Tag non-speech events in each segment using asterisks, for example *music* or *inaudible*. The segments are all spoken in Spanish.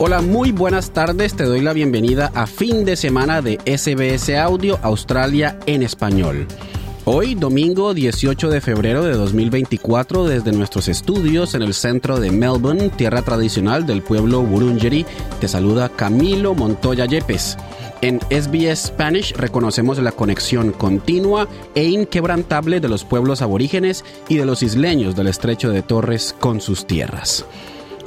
Hola, muy buenas tardes. Te doy la bienvenida a fin de semana de SBS Audio Australia en español. Hoy, domingo 18 de febrero de 2024, desde nuestros estudios en el centro de Melbourne, tierra tradicional del pueblo Wurundjeri, te saluda Camilo Montoya Yepes. En SBS Spanish reconocemos la conexión continua e inquebrantable de los pueblos aborígenes y de los isleños del estrecho de Torres con sus tierras.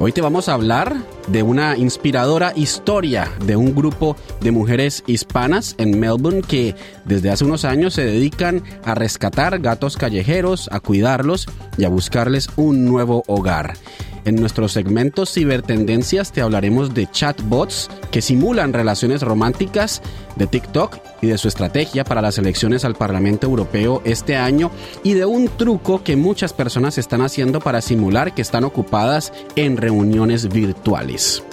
Hoy te vamos a hablar de una inspiradora historia de un grupo de mujeres hispanas en Melbourne que desde hace unos años se dedican a rescatar gatos callejeros, a cuidarlos y a buscarles un nuevo hogar. En nuestros segmentos Cibertendencias te hablaremos de chatbots que simulan relaciones románticas, de TikTok y de su estrategia para las elecciones al Parlamento Europeo este año y de un truco que muchas personas están haciendo para simular que están ocupadas en reuniones virtuales.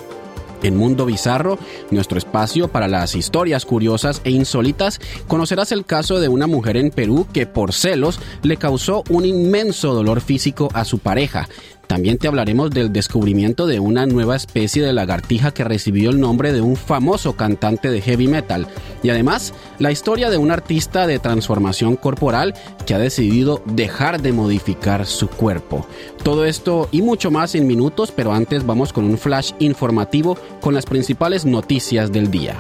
En Mundo Bizarro, nuestro espacio para las historias curiosas e insólitas, conocerás el caso de una mujer en Perú que por celos le causó un inmenso dolor físico a su pareja. También te hablaremos del descubrimiento de una nueva especie de lagartija que recibió el nombre de un famoso cantante de heavy metal. Y además, la historia de un artista de transformación corporal que ha decidido dejar de modificar su cuerpo. Todo esto y mucho más en minutos, pero antes vamos con un flash informativo con las principales noticias del día.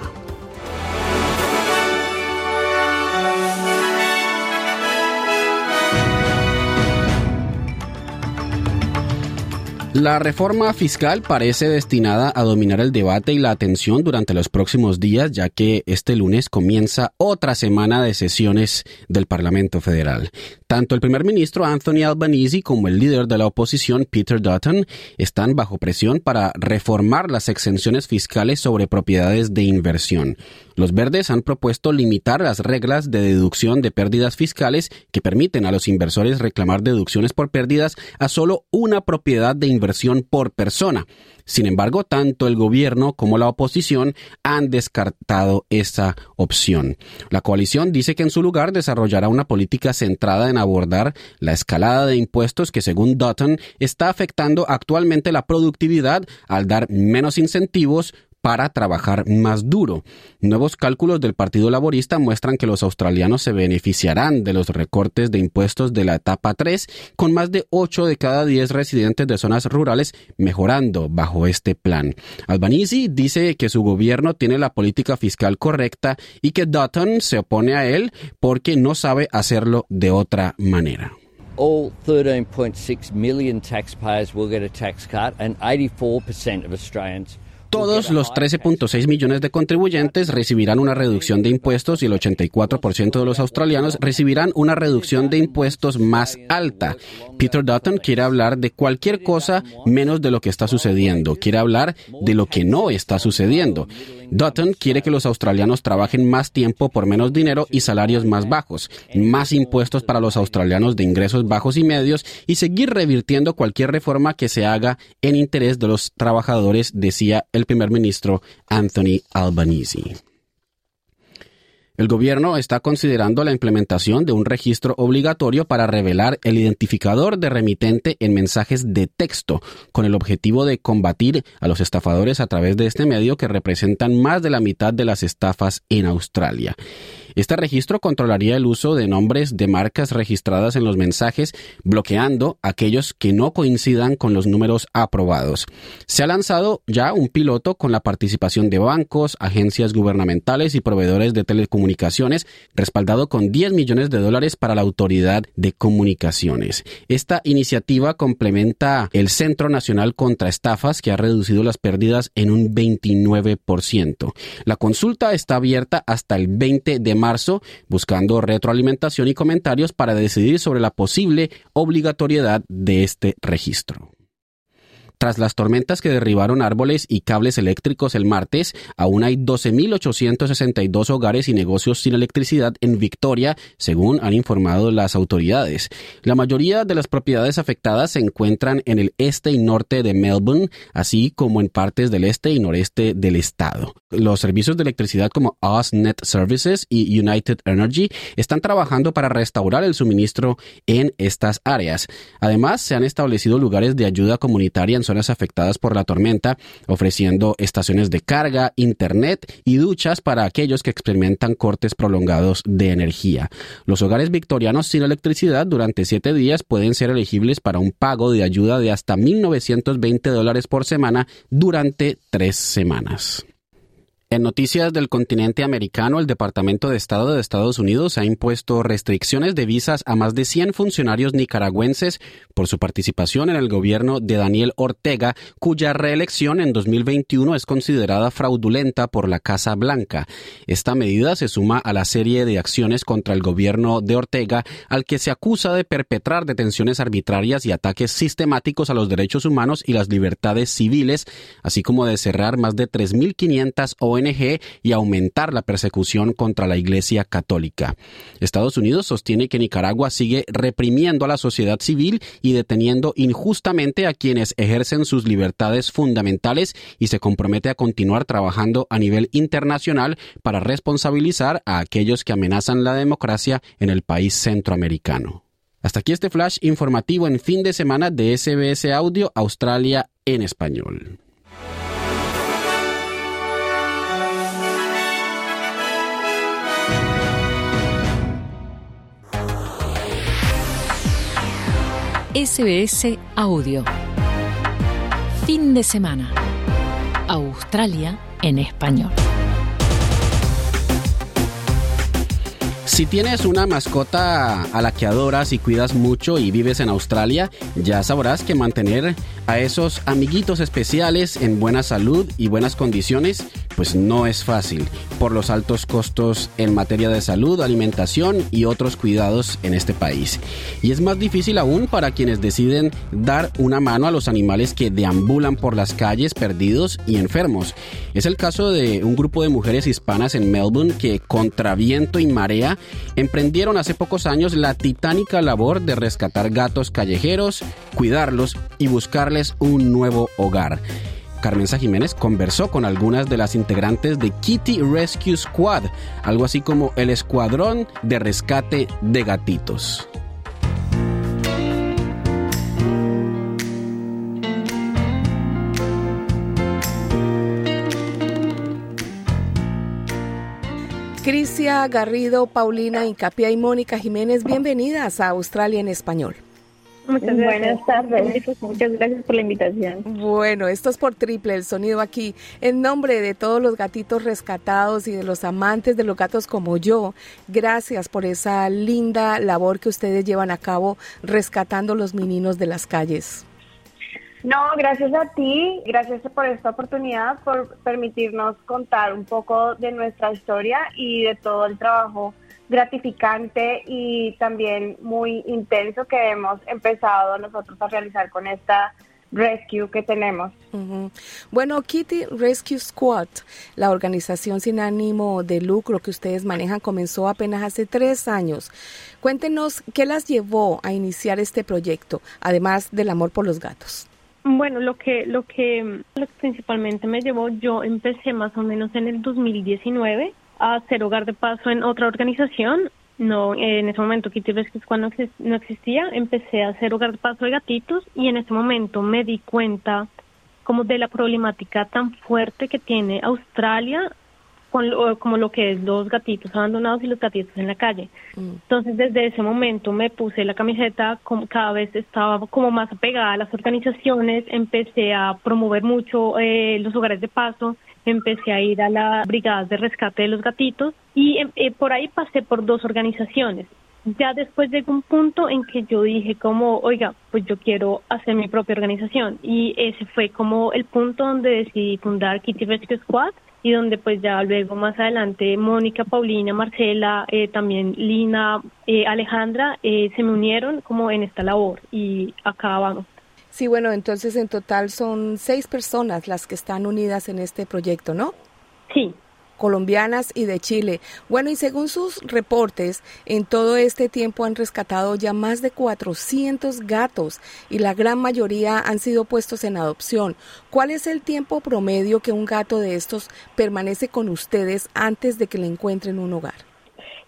La reforma fiscal parece destinada a dominar el debate y la atención durante los próximos días, ya que este lunes comienza otra semana de sesiones del Parlamento Federal. Tanto el primer ministro Anthony Albanese como el líder de la oposición Peter Dutton están bajo presión para reformar las exenciones fiscales sobre propiedades de inversión. Los verdes han propuesto limitar las reglas de deducción de pérdidas fiscales que permiten a los inversores reclamar deducciones por pérdidas a solo una propiedad de inversión por persona. Sin embargo, tanto el gobierno como la oposición han descartado esa opción. La coalición dice que en su lugar desarrollará una política centrada en abordar la escalada de impuestos que, según Dutton, está afectando actualmente la productividad al dar menos incentivos para trabajar más duro. Nuevos cálculos del Partido Laborista muestran que los australianos se beneficiarán de los recortes de impuestos de la etapa 3, con más de 8 de cada 10 residentes de zonas rurales mejorando bajo este plan. Albanese dice que su gobierno tiene la política fiscal correcta y que Dutton se opone a él porque no sabe hacerlo de otra manera. all 13.6 million taxpayers will get a tax cut and 84% of Australians Todos los 13.6 millones de contribuyentes recibirán una reducción de impuestos y el 84% de los australianos recibirán una reducción de impuestos más alta. Peter Dutton quiere hablar de cualquier cosa menos de lo que está sucediendo. Quiere hablar de lo que no está sucediendo. Dutton quiere que los australianos trabajen más tiempo por menos dinero y salarios más bajos, más impuestos para los australianos de ingresos bajos y medios y seguir revirtiendo cualquier reforma que se haga en interés de los trabajadores, decía primer ministro Anthony Albanese. El gobierno está considerando la implementación de un registro obligatorio para revelar el identificador de remitente en mensajes de texto, con el objetivo de combatir a los estafadores a través de este medio que representan más de la mitad de las estafas en Australia. Este registro controlaría el uso de nombres de marcas registradas en los mensajes, bloqueando aquellos que no coincidan con los números aprobados. Se ha lanzado ya un piloto con la participación de bancos, agencias gubernamentales y proveedores de telecomunicaciones, respaldado con 10 millones de dólares para la Autoridad de Comunicaciones. Esta iniciativa complementa el Centro Nacional contra Estafas, que ha reducido las pérdidas en un 29%. La consulta está abierta hasta el 20 de marzo, buscando retroalimentación y comentarios para decidir sobre la posible obligatoriedad de este registro. Tras las tormentas que derribaron árboles y cables eléctricos el martes, aún hay 12.862 hogares y negocios sin electricidad en Victoria, según han informado las autoridades. La mayoría de las propiedades afectadas se encuentran en el este y norte de Melbourne, así como en partes del este y noreste del estado. Los servicios de electricidad como AusNet Services y United Energy están trabajando para restaurar el suministro en estas áreas. Además, se han establecido lugares de ayuda comunitaria en zonas afectadas por la tormenta, ofreciendo estaciones de carga, internet y duchas para aquellos que experimentan cortes prolongados de energía. Los hogares victorianos sin electricidad durante siete días pueden ser elegibles para un pago de ayuda de hasta 1.920 dólares por semana durante tres semanas. En noticias del continente americano, el Departamento de Estado de Estados Unidos ha impuesto restricciones de visas a más de 100 funcionarios nicaragüenses por su participación en el gobierno de Daniel Ortega, cuya reelección en 2021 es considerada fraudulenta por la Casa Blanca. Esta medida se suma a la serie de acciones contra el gobierno de Ortega, al que se acusa de perpetrar detenciones arbitrarias y ataques sistemáticos a los derechos humanos y las libertades civiles, así como de cerrar más de 3.500 ONG Y aumentar la persecución contra la Iglesia Católica. Estados Unidos sostiene que Nicaragua sigue reprimiendo a la sociedad civil y deteniendo injustamente a quienes ejercen sus libertades fundamentales y se compromete a continuar trabajando a nivel internacional para responsabilizar a aquellos que amenazan la democracia en el país centroamericano. Hasta aquí este flash informativo en fin de semana de SBS Audio Australia en español. SBS Audio. Fin de semana. Australia en español. Si tienes una mascota a la que adoras y cuidas mucho y vives en Australia, ya sabrás que mantener a esos amiguitos especiales en buena salud y buenas condiciones pues no es fácil por los altos costos en materia de salud, alimentación y otros cuidados en este país. Y es más difícil aún para quienes deciden dar una mano a los animales que deambulan por las calles perdidos y enfermos. Es el caso de un grupo de mujeres hispanas en Melbourne que contra viento y marea emprendieron hace pocos años la titánica labor de rescatar gatos callejeros, cuidarlos y buscarles un nuevo hogar. Carmenza Jiménez conversó con algunas de las integrantes de Kitty Rescue Squad, algo así como el escuadrón de rescate de gatitos. Crisia Garrido, Paulina Incapia y Mónica Jiménez, bienvenidas a Australia en Español. Muchas Buenas tardes, muchas gracias por la invitación. Bueno, esto es por triple el sonido aquí. En nombre de todos los gatitos rescatados y de los amantes de los gatos como yo, gracias por esa linda labor que ustedes llevan a cabo rescatando los meninos de las calles. No, gracias a ti, gracias por esta oportunidad, por permitirnos contar un poco de nuestra historia y de todo el trabajo gratificante y también muy intenso que hemos empezado nosotros a realizar con esta rescue que tenemos. Bueno, Kitty Rescue Squad, la organización sin ánimo de lucro que ustedes manejan, comenzó apenas hace tres años. Cuéntenos qué las llevó a iniciar este proyecto, además del amor por los gatos. Bueno, lo que, lo que, lo que principalmente me llevó, yo empecé más o menos en el 2019 a hacer hogar de paso en otra organización. No, en ese momento Kitty Rescue cuando no existía, empecé a hacer hogar de paso de gatitos y en ese momento me di cuenta como de la problemática tan fuerte que tiene Australia con como lo que es los gatitos abandonados y los gatitos en la calle. Mm. Entonces desde ese momento me puse la camiseta, como cada vez estaba como más apegada a las organizaciones, empecé a promover mucho eh, los hogares de paso, empecé a ir a las brigadas de rescate de los gatitos y em, eh, por ahí pasé por dos organizaciones. Ya después llegó un punto en que yo dije como, oiga, pues yo quiero hacer mi propia organización y ese fue como el punto donde decidí fundar Kitty Rescue Squad y donde pues ya luego más adelante Mónica, Paulina, Marcela, eh, también Lina, eh, Alejandra eh, se me unieron como en esta labor y acá vamos. Sí, bueno, entonces en total son seis personas las que están unidas en este proyecto, ¿no? Sí, colombianas y de Chile. Bueno, y según sus reportes, en todo este tiempo han rescatado ya más de 400 gatos y la gran mayoría han sido puestos en adopción. ¿Cuál es el tiempo promedio que un gato de estos permanece con ustedes antes de que le encuentren un hogar?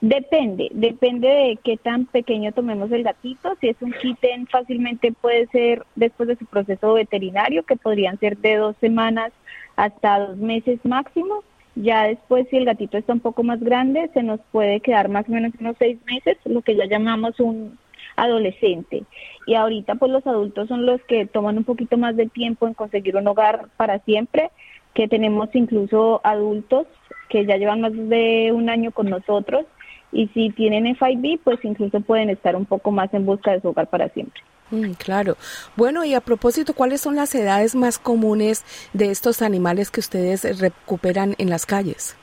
Depende, depende de qué tan pequeño tomemos el gatito. Si es un kitten, fácilmente puede ser después de su proceso veterinario, que podrían ser de dos semanas hasta dos meses máximo. Ya después, si el gatito está un poco más grande, se nos puede quedar más o menos unos seis meses, lo que ya llamamos un adolescente. Y ahorita, pues los adultos son los que toman un poquito más de tiempo en conseguir un hogar para siempre, que tenemos incluso adultos que ya llevan más de un año con nosotros y si tienen FIB, pues incluso pueden estar un poco más en busca de su hogar para siempre. Mm, claro. Bueno, y a propósito, ¿cuáles son las edades más comunes de estos animales que ustedes recuperan en las calles?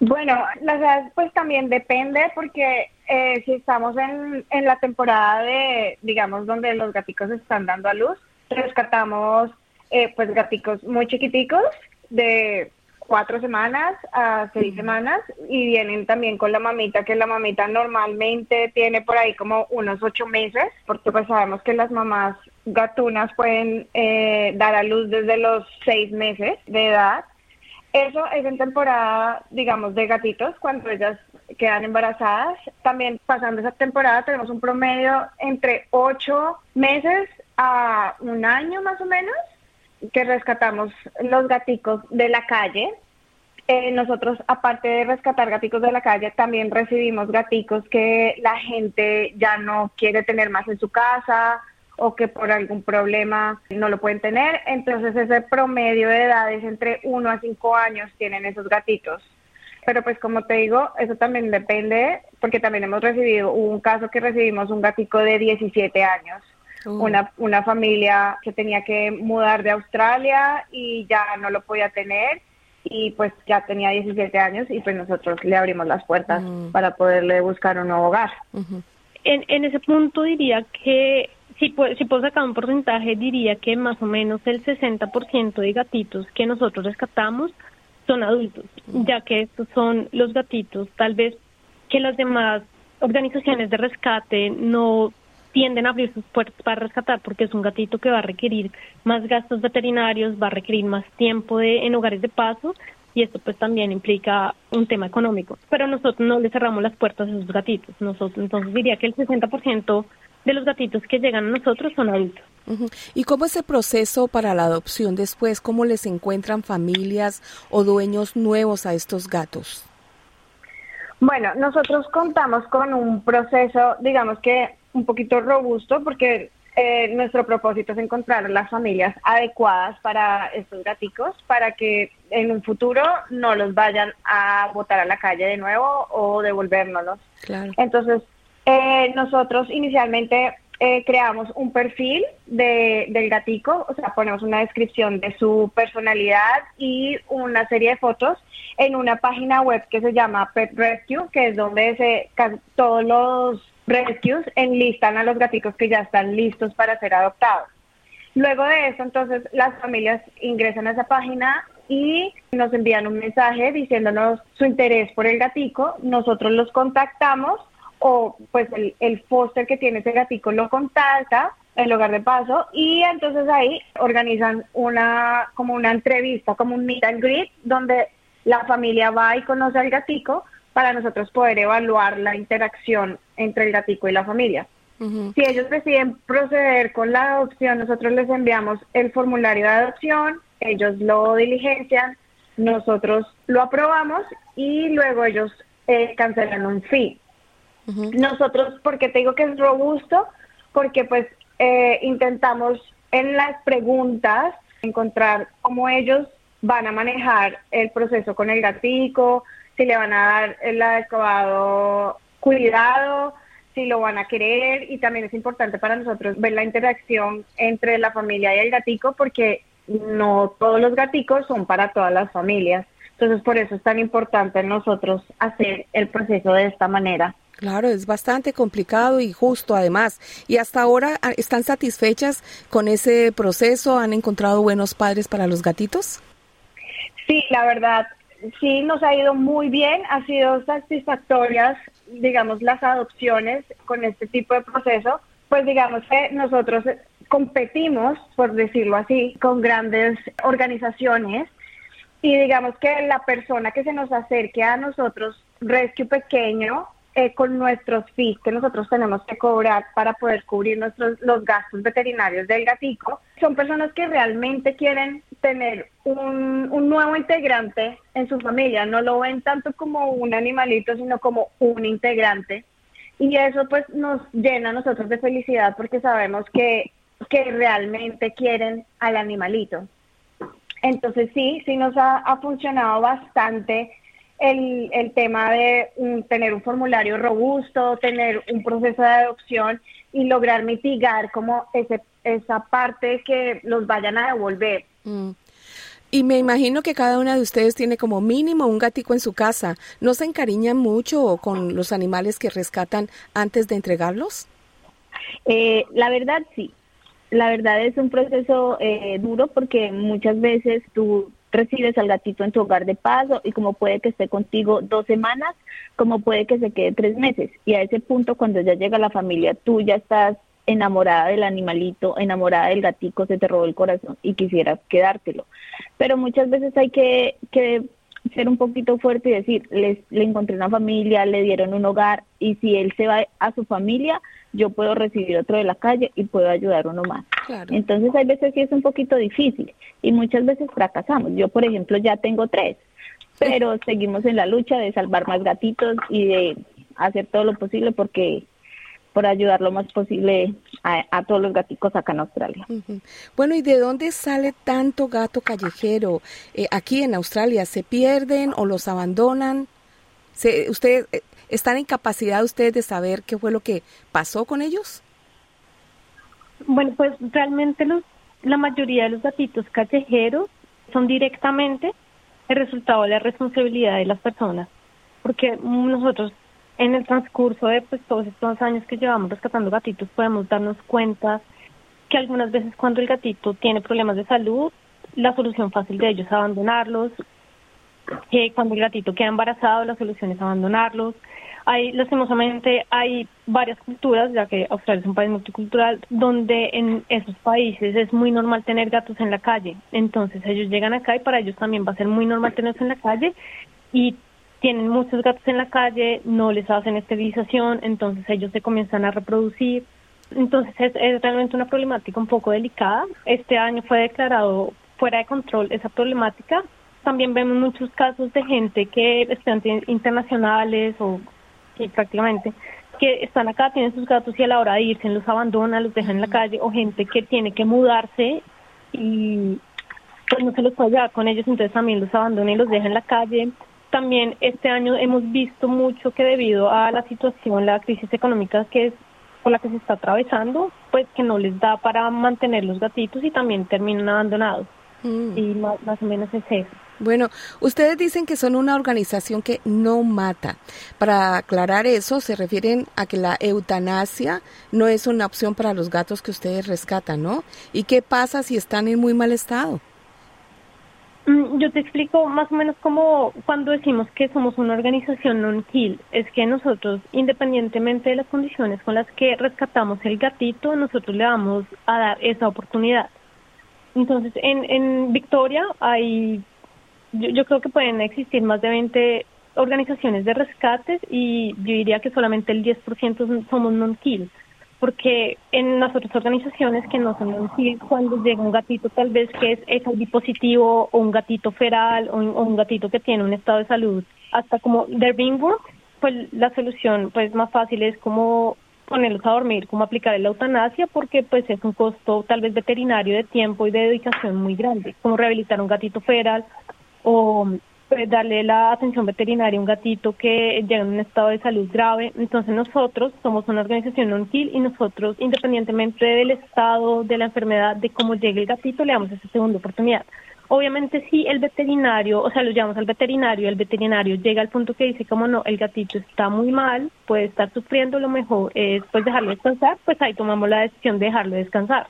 Bueno, las edades pues también depende porque eh, si estamos en, en la temporada de, digamos, donde los gaticos están dando a luz, rescatamos eh, pues gaticos muy chiquiticos de cuatro semanas a seis semanas y vienen también con la mamita, que la mamita normalmente tiene por ahí como unos ocho meses, porque pues sabemos que las mamás gatunas pueden eh, dar a luz desde los seis meses de edad. Eso es en temporada, digamos, de gatitos, cuando ellas quedan embarazadas. También pasando esa temporada tenemos un promedio entre ocho meses a un año más o menos que rescatamos los gaticos de la calle. Eh, nosotros, aparte de rescatar gaticos de la calle, también recibimos gaticos que la gente ya no quiere tener más en su casa o que por algún problema no lo pueden tener. Entonces ese promedio de edades entre 1 a 5 años tienen esos gatitos. Pero pues como te digo, eso también depende, porque también hemos recibido un caso que recibimos un gatico de 17 años Una, una familia que tenía que mudar de Australia y ya no lo podía tener y pues ya tenía 17 años y pues nosotros le abrimos las puertas para poderle buscar un nuevo hogar. en, en ese punto diría que si, si puedo sacar un porcentaje, diría que más o menos el 60% de gatitos que nosotros rescatamos son adultos, ya que estos son los gatitos tal vez que las demás organizaciones de rescate no tienden a abrir sus puertas para rescatar porque es un gatito que va a requerir más gastos veterinarios, va a requerir más tiempo de, en hogares de paso y esto pues también implica un tema económico. Pero nosotros no le cerramos las puertas a esos gatitos. Nosotros, entonces diría que el 60% de los gatitos que llegan a nosotros son adultos. ¿Y cómo es el proceso para la adopción después? ¿Cómo les encuentran familias o dueños nuevos a estos gatos? Bueno, nosotros contamos con un proceso, digamos que un poquito robusto porque eh, nuestro propósito es encontrar las familias adecuadas para estos gaticos para que en un futuro no los vayan a botar a la calle de nuevo o devolvérnoslos. Claro. Entonces, eh, nosotros inicialmente eh, creamos un perfil de, del gatico, o sea, ponemos una descripción de su personalidad y una serie de fotos en una página web que se llama Pet Rescue, que es donde se todos los rescues enlistan a los gaticos que ya están listos para ser adoptados. Luego de eso, entonces, las familias ingresan a esa página y nos envían un mensaje diciéndonos su interés por el gatico. Nosotros los contactamos o pues el, el foster que tiene ese gatico lo contacta el hogar de paso y entonces ahí organizan una como una entrevista, como un meet and greet donde la familia va y conoce al gatico para nosotros poder evaluar la interacción entre el gatico y la familia. Si ellos deciden proceder con la adopción, nosotros les enviamos el formulario de adopción, ellos lo diligencian, nosotros lo aprobamos y luego ellos eh, cancelan un fee. Nosotros, porque te digo que es robusto, porque pues eh, intentamos en las preguntas encontrar cómo ellos van a manejar el proceso con el gatico, si le van a dar el adecuado cuidado, si lo van a querer y también es importante para nosotros ver la interacción entre la familia y el gatico porque no todos los gaticos son para todas las familias. Entonces, por eso es tan importante nosotros hacer el proceso de esta manera. Claro, es bastante complicado y justo además. ¿Y hasta ahora ah, están satisfechas con ese proceso? ¿Han encontrado buenos padres para los gatitos? Sí, la verdad, sí nos ha ido muy bien, ha sido satisfactorias, digamos, las adopciones con este tipo de proceso. Pues digamos que nosotros competimos, por decirlo así, con grandes organizaciones y digamos que la persona que se nos acerque a nosotros, Rescue Pequeño, eh, con nuestros fees que nosotros tenemos que cobrar para poder cubrir nuestros los gastos veterinarios del gatico, son personas que realmente quieren tener un, un nuevo integrante en su familia, no lo ven tanto como un animalito, sino como un integrante. Y eso pues nos llena a nosotros de felicidad porque sabemos que, que realmente quieren al animalito. Entonces sí, sí nos ha, ha funcionado bastante el, el tema de tener un formulario robusto, tener un proceso de adopción y lograr mitigar como ese, esa parte que los vayan a devolver. Mm. Y me imagino que cada una de ustedes tiene como mínimo un gatico en su casa. ¿No se encariñan mucho con los animales que rescatan antes de entregarlos? Eh, la verdad sí. La verdad es un proceso eh, duro porque muchas veces tú recibes al gatito en tu hogar de paso y como puede que esté contigo dos semanas, como puede que se quede tres meses. Y a ese punto, cuando ya llega la familia, tú ya estás enamorada del animalito, enamorada del gatico, se te robó el corazón y quisieras quedártelo. Pero muchas veces hay que, que ser un poquito fuerte y decir, les, le encontré una familia, le dieron un hogar y si él se va a su familia, yo puedo recibir otro de la calle y puedo ayudar uno más. Entonces hay veces que es un poquito difícil y muchas veces fracasamos. Yo, por ejemplo, ya tengo tres, pero seguimos en la lucha de salvar más gatitos y de hacer todo lo posible porque por ayudar lo más posible a, todos los gaticos acá en Australia. Bueno, ¿y de dónde sale tanto gato callejero? Eh, aquí en Australia, ¿se pierden o los abandonan? ¿Se, ¿Usted eh, ¿Están en capacidad ustedes de saber qué fue lo que pasó con ellos? Bueno, pues realmente los, la mayoría de los gatitos callejeros son directamente el resultado de la responsabilidad de las personas, porque nosotros en el transcurso de pues, todos estos años que llevamos rescatando gatitos podemos darnos cuenta que algunas veces cuando el gatito tiene problemas de salud, la solución fácil de ellos es abandonarlos, que cuando el gatito queda embarazado, la solución es abandonarlos, hay, lastimosamente, hay varias culturas, ya que Australia es un país multicultural, donde en esos países es muy normal tener gatos en la calle. Entonces ellos llegan acá y para ellos también va a ser muy normal tenerlos en la calle y tienen muchos gatos en la calle, no les hacen esterilización, entonces ellos se comienzan a reproducir. Entonces es, es realmente una problemática un poco delicada. Este año fue declarado fuera de control esa problemática. También vemos muchos casos de gente que estudiantes internacionales o sí, prácticamente, que están acá, tienen sus gatos y a la hora de irse los abandonan, los dejan en la calle, o gente que tiene que mudarse y pues no se los puede llevar con ellos, entonces también los abandona y los deja en la calle. También este año hemos visto mucho que debido a la situación, la crisis económica que es por la que se está atravesando, pues que no les da para mantener los gatitos y también terminan abandonados. Mm. Y más, más o menos es eso. Bueno, ustedes dicen que son una organización que no mata. Para aclarar eso, se refieren a que la eutanasia no es una opción para los gatos que ustedes rescatan, ¿no? ¿Y qué pasa si están en muy mal estado? Mm, yo te explico más o menos cómo cuando decimos que somos una organización non-kill, es que nosotros, independientemente de las condiciones con las que rescatamos el gatito, nosotros le vamos a dar esa oportunidad. Entonces, en, en Victoria hay yo, creo que pueden existir más de 20 organizaciones de rescates y yo diría que solamente el 10% somos non-kill, porque en las otras organizaciones que no son non-kill, cuando llega un gatito tal vez que es HIV positivo o un gatito feral o un, gatito que tiene un estado de salud hasta como de ringworm, pues la solución pues más fácil es como ponerlos a dormir, como aplicar la eutanasia, porque pues es un costo tal vez veterinario de tiempo y de dedicación muy grande, como rehabilitar un gatito feral o pues, darle la atención veterinaria a un gatito que llega en un estado de salud grave. Entonces nosotros somos una organización non-kill y nosotros, independientemente del estado de la enfermedad, de cómo llegue el gatito, le damos esa segunda oportunidad. Obviamente si el veterinario, o sea, lo llevamos al veterinario, el veterinario llega al punto que dice como no, el gatito está muy mal, puede estar sufriendo, lo mejor es pues dejarlo descansar, pues ahí tomamos la decisión de dejarlo descansar,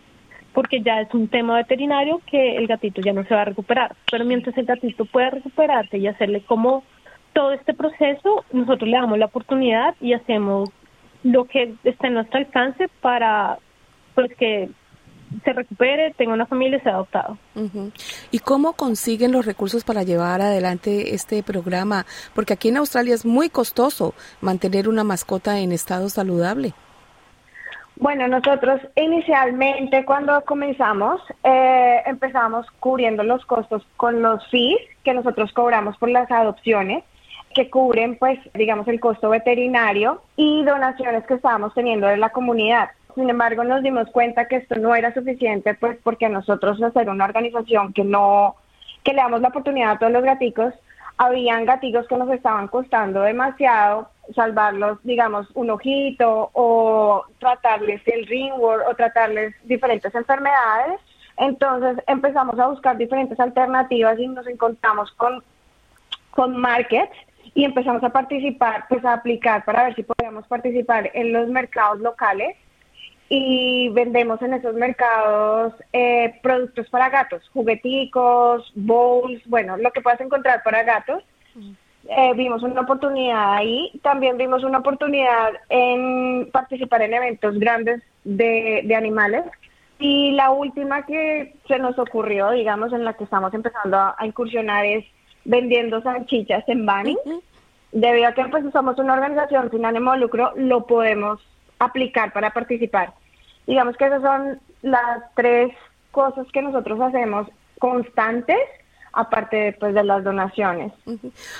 porque ya es un tema veterinario que el gatito ya no se va a recuperar, pero mientras el gatito pueda recuperarse y hacerle como todo este proceso, nosotros le damos la oportunidad y hacemos lo que está en nuestro alcance para pues que se recupere, tenga una familia y sea adoptado. ¿Y cómo consiguen los recursos para llevar adelante este programa? Porque aquí en Australia es muy costoso mantener una mascota en estado saludable. Bueno, nosotros inicialmente cuando comenzamos eh, empezamos cubriendo los costos con los fees que nosotros cobramos por las adopciones que cubren pues digamos el costo veterinario y donaciones que estábamos teniendo de la comunidad. Sin embargo, nos dimos cuenta que esto no era suficiente, pues porque nosotros hacer una organización que no, que le damos la oportunidad a todos los gaticos, habían gaticos que nos estaban costando demasiado salvarlos, digamos, un ojito o tratarles el ringworm o tratarles diferentes enfermedades. Entonces empezamos a buscar diferentes alternativas y nos encontramos con, con markets y empezamos a participar, pues a aplicar para ver si podíamos participar en los mercados locales y vendemos en esos mercados eh, productos para gatos, jugueticos, bowls, bueno, lo que puedas encontrar para gatos. Eh, vimos una oportunidad ahí, también vimos una oportunidad en participar en eventos grandes de, de animales. Y la última que se nos ocurrió, digamos, en la que estamos empezando a, incursionar es vendiendo salchichas en Bunny. Debido a que pues somos una organización sin ánimo de lucro, lo podemos aplicar para participar. Digamos que esas son las tres cosas que nosotros hacemos constantes aparte pues, de las donaciones.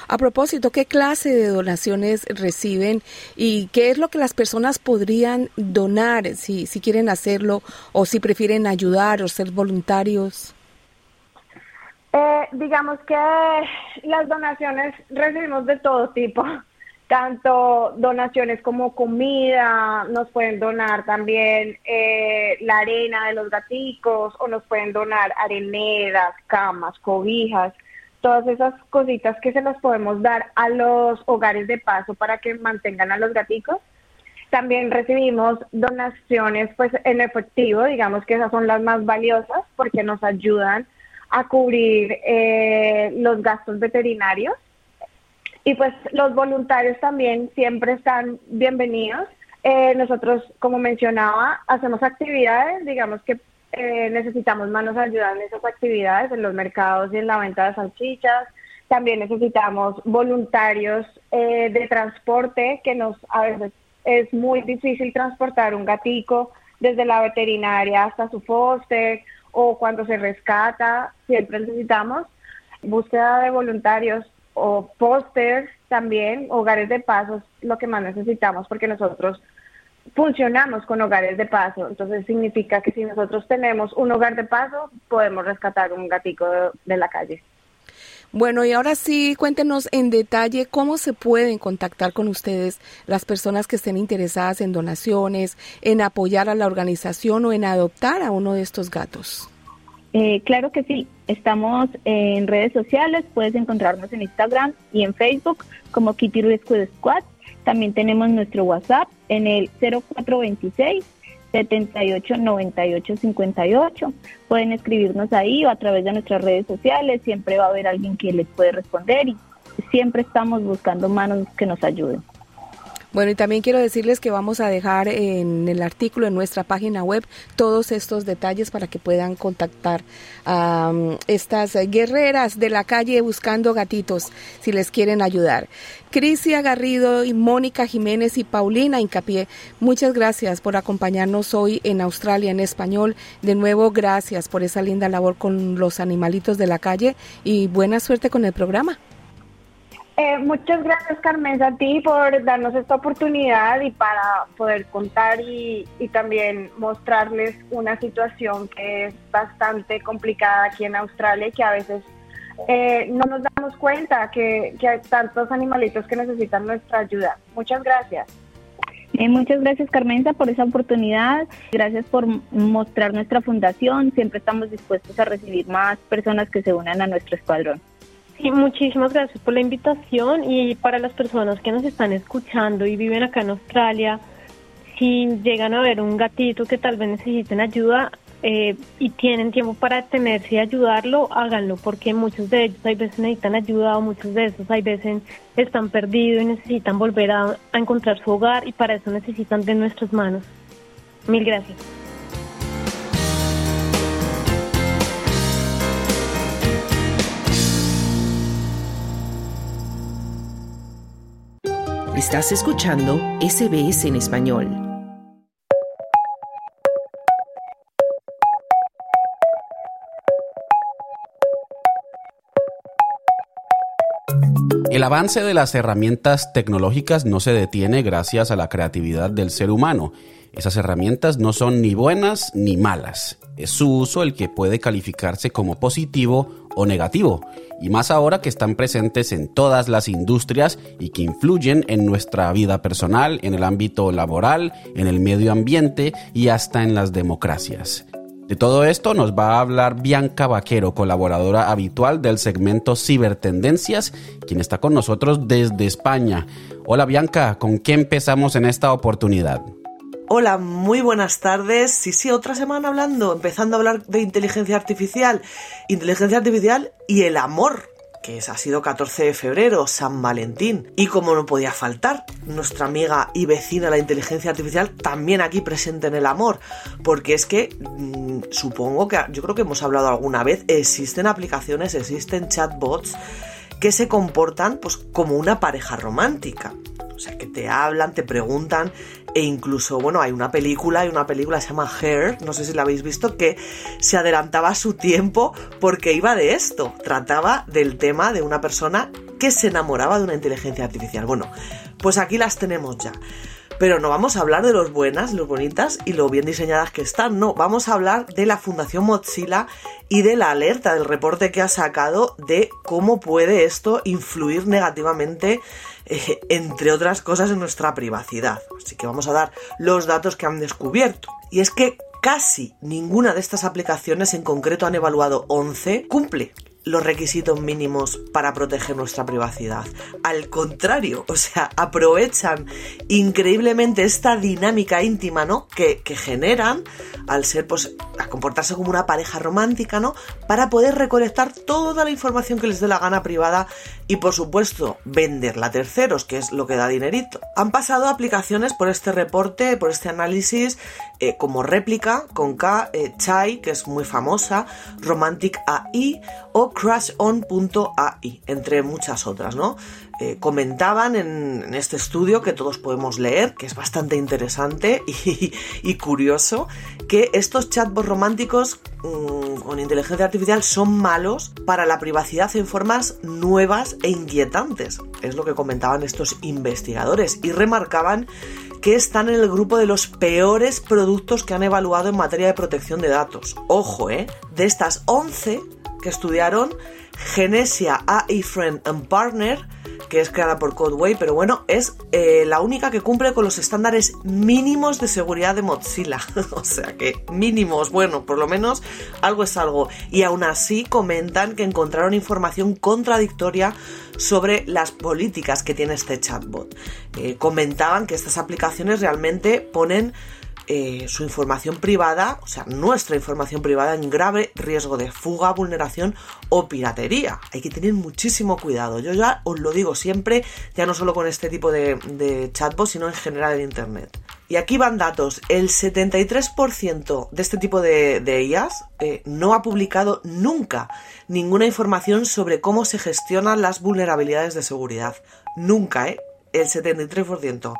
A propósito, ¿qué clase de donaciones reciben y qué es lo que las personas podrían donar si, si quieren hacerlo o si prefieren ayudar o ser voluntarios? Eh, digamos que las donaciones recibimos de todo tipo tanto donaciones como comida, nos pueden donar también eh, la arena de los gaticos o nos pueden donar areneras, camas, cobijas, todas esas cositas que se las podemos dar a los hogares de paso para que mantengan a los gaticos. También recibimos donaciones pues en efectivo, digamos que esas son las más valiosas porque nos ayudan a cubrir eh, los gastos veterinarios y pues los voluntarios también siempre están bienvenidos. Eh, nosotros, como mencionaba, hacemos actividades, digamos que eh, necesitamos manos ayudar en esas actividades, en los mercados y en la venta de salchichas. También necesitamos voluntarios eh, de transporte, que nos a veces es muy difícil transportar un gatico desde la veterinaria hasta su foster o cuando se rescata, siempre necesitamos búsqueda de voluntarios o pósters también, hogares de paso lo que más necesitamos porque nosotros funcionamos con hogares de paso, entonces significa que si nosotros tenemos un hogar de paso, podemos rescatar un gatico de, la calle. Bueno, y ahora sí, cuéntenos en detalle cómo se pueden contactar con ustedes las personas que estén interesadas en donaciones, en apoyar a la organización o en adoptar a uno de estos gatos. Eh, claro que sí, estamos en redes sociales, puedes encontrarnos en Instagram y en Facebook como Kitty Rescue Squad. También tenemos nuestro WhatsApp en el 0426 78 98 58. Pueden escribirnos ahí o a través de nuestras redes sociales, siempre va a haber alguien que les puede responder y siempre estamos buscando manos que nos ayuden. Bueno, y también quiero decirles que vamos a dejar en el artículo en nuestra página web todos estos detalles para que puedan contactar a um, estas guerreras de la calle buscando gatitos si les quieren ayudar. Crisia Garrido y Mónica Jiménez y Paulina Incapié, muchas gracias por acompañarnos hoy en Australia en español. De nuevo, gracias por esa linda labor con los animalitos de la calle y buena suerte con el programa. Eh, muchas gracias Carmen a ti por darnos esta oportunidad y para poder contar y, también mostrarles una situación que es bastante complicada aquí en Australia y que a veces eh, no nos damos cuenta que, hay tantos animalitos que necesitan nuestra ayuda. Muchas gracias. Eh, muchas gracias Carmenza por esa oportunidad, gracias por mostrar nuestra fundación, siempre estamos dispuestos a recibir más personas que se unan a nuestro escuadrón. Sí, muchísimas gracias por la invitación y para las personas que nos están escuchando y viven acá en Australia, si llegan a ver un gatito que tal vez necesiten ayuda, eh, y tienen tiempo para detenerse y ayudarlo, háganlo, porque muchos de ellos hay veces necesitan ayuda o muchos de esos hay veces están perdidos y necesitan volver a, a encontrar su hogar y para eso necesitan de nuestras manos. Mil gracias. Estás escuchando SBS en español. El avance de las herramientas tecnológicas no se detiene gracias a la creatividad del ser humano. Esas herramientas no son ni buenas ni malas. Es su uso el que puede calificarse como positivo o negativo, y más ahora que están presentes en todas las industrias y que influyen en nuestra vida personal, en el ámbito laboral, en el medio ambiente y hasta en las democracias. De todo esto nos va a hablar Bianca Vaquero, colaboradora habitual del segmento Cibertendencias, quien está con nosotros desde España. Hola Bianca, ¿con qué empezamos en esta oportunidad? Hola, muy buenas tardes. Sí, sí, otra semana hablando, empezando a hablar de inteligencia artificial. Inteligencia artificial y el amor que ha sido 14 de febrero, San Valentín. Y como no podía faltar, nuestra amiga y vecina la inteligencia artificial también aquí presente en el amor. Porque es que mmm, supongo que, yo creo que hemos hablado alguna vez, existen aplicaciones, existen chatbots que se comportan pues como una pareja romántica. O sea, que te hablan, te preguntan e incluso, bueno, hay una película, hay una película que se llama Hair, no sé si la habéis visto, que se adelantaba a su tiempo porque iba de esto, trataba del tema de una persona que se enamoraba de una inteligencia artificial. Bueno, pues aquí las tenemos ya. Pero no vamos a hablar de los buenas, los bonitas y lo bien diseñadas que están, no, vamos a hablar de la Fundación Mozilla y de la alerta del reporte que ha sacado de cómo puede esto influir negativamente, eh, entre otras cosas, en nuestra privacidad. Así que vamos a dar los datos que han descubierto. Y es que casi ninguna de estas aplicaciones, en concreto han evaluado 11, cumple los requisitos mínimos para proteger nuestra privacidad. Al contrario, o sea, aprovechan increíblemente esta dinámica íntima, ¿no? Que, generan al ser, pues, a comportarse como una pareja romántica, ¿no? Para poder recolectar toda la información que les dé la gana privada y, por supuesto, venderla a terceros, que es lo que da dinerito. Han pasado aplicaciones por este reporte, por este análisis, eh, como réplica con K, eh, Chai, que es muy famosa, Romantic AI o CrashOn.ai, entre muchas otras, ¿no? Eh, comentaban en, este estudio que todos podemos leer, que es bastante interesante *laughs* y, curioso, que estos chatbots románticos mmm, con inteligencia artificial son malos para la privacidad en formas nuevas e inquietantes. Es lo que comentaban estos investigadores y remarcaban que están en el grupo de los peores productos que han evaluado en materia de protección de datos. Ojo, ¿eh? De estas 11 que estudiaron, Genesia AI Friend and Partner, que es creada por Codeway, pero bueno, es eh, la única que cumple con los estándares mínimos de seguridad de Mozilla. *laughs* o sea que mínimos, bueno, por lo menos algo es algo. Y aún así comentan que encontraron información contradictoria sobre las políticas que tiene este chatbot. Eh, comentaban que estas aplicaciones realmente ponen eh, su información privada, o sea, nuestra información privada en grave riesgo de fuga, vulneración o piratería. Hay que tener muchísimo cuidado. Yo ya os lo digo siempre, ya no solo con este tipo de, de chatbot, sino en general en Internet. Y aquí van datos. El 73% de este tipo de, de IAS eh, no ha publicado nunca ninguna información sobre cómo se gestionan las vulnerabilidades de seguridad. Nunca, ¿eh? El 73%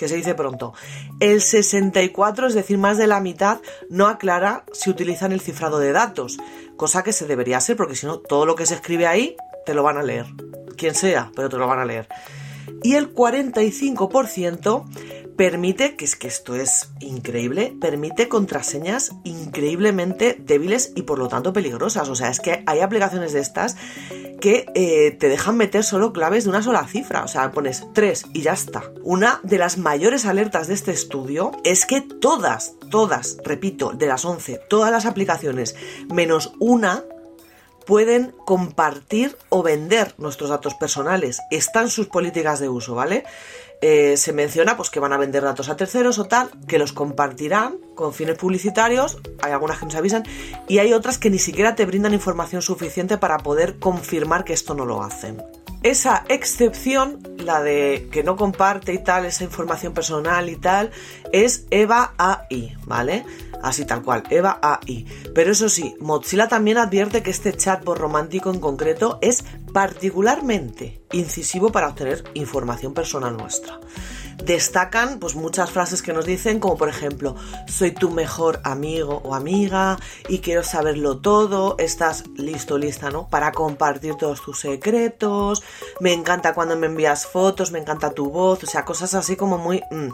que se dice pronto. El 64, es decir, más de la mitad, no aclara si utilizan el cifrado de datos, cosa que se debería hacer porque si no, todo lo que se escribe ahí te lo van a leer. Quien sea, pero te lo van a leer. Y el 45% permite, que es que esto es increíble, permite contraseñas increíblemente débiles y por lo tanto peligrosas. O sea, es que hay aplicaciones de estas que eh, te dejan meter solo claves de una sola cifra. O sea, pones 3 y ya está. Una de las mayores alertas de este estudio es que todas, todas, repito, de las 11, todas las aplicaciones, menos una, pueden compartir o vender nuestros datos personales. Están sus políticas de uso, ¿vale? Eh, se menciona pues que van a vender datos a terceros o tal, que los compartirán con fines publicitarios, hay algunas que nos avisan, y hay otras que ni siquiera te brindan información suficiente para poder confirmar que esto no lo hacen. Esa excepción, la de que no comparte y tal, esa información personal y tal, es EVA AI, ¿vale? Así tal cual, EVA AI. Pero eso sí, Mozilla también advierte que este chatbot romántico en concreto es particularmente incisivo para obtener información personal nuestra destacan pues muchas frases que nos dicen como por ejemplo soy tu mejor amigo o amiga y quiero saberlo todo estás listo lista no para compartir todos tus secretos me encanta cuando me envías fotos me encanta tu voz o sea cosas así como muy mm.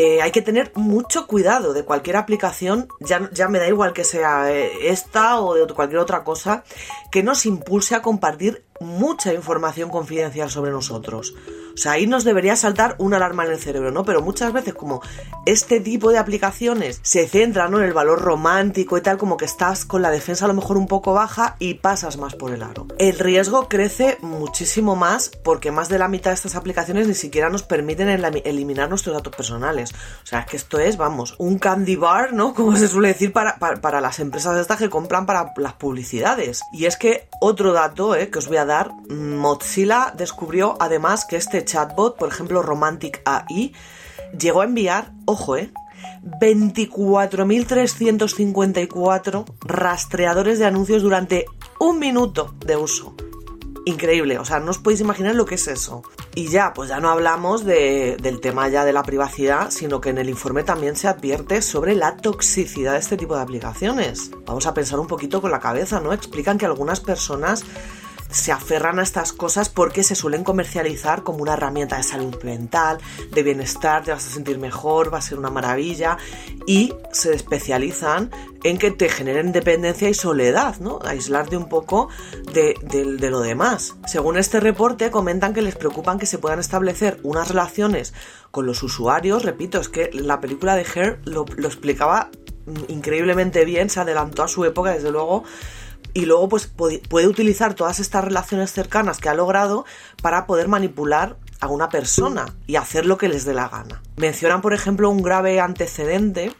Eh, hay que tener mucho cuidado de cualquier aplicación ya, ya me da igual que sea eh, esta o de cualquier otra cosa que nos impulse a compartir mucha información confidencial sobre nosotros. O sea, ahí nos debería saltar una alarma en el cerebro, ¿no? Pero muchas veces como este tipo de aplicaciones se centran en el valor romántico y tal, como que estás con la defensa a lo mejor un poco baja y pasas más por el aro. El riesgo crece muchísimo más porque más de la mitad de estas aplicaciones ni siquiera nos permiten eliminar nuestros datos personales. O sea, es que esto es, vamos, un candy bar, ¿no? *laughs* Como se suele decir para, para, las empresas de estas que compran para las publicidades. Y es que otro dato, ¿eh? Que os voy a dar, Mozilla descubrió además que este chatbot, por ejemplo Romantic AI, llegó a enviar, ojo, eh, 24.354 rastreadores de anuncios durante un minuto de uso. Increíble, o sea, no os podéis imaginar lo que es eso. Y ya, pues ya no hablamos del tema ya de la privacidad, sino que en el informe también se advierte sobre la toxicidad de este tipo de aplicaciones. Vamos a pensar un poquito con la cabeza, ¿no? Explican que algunas personas se aferran a estas cosas porque se suelen comercializar como una herramienta de salud mental, de bienestar, te vas a sentir mejor, va a ser una maravilla y se especializan en que te generen dependencia y soledad, ¿no? Aislarte un poco de, lo demás. Según este reporte, comentan que les preocupan que se puedan establecer unas relaciones con los usuarios. Repito, es que la película de Her lo, lo explicaba increíblemente bien, se adelantó a su época, desde luego y luego pues puede utilizar todas estas relaciones cercanas que ha logrado para poder manipular a una persona y hacer lo que les dé la gana. Mencionan, por ejemplo, un grave antecedente,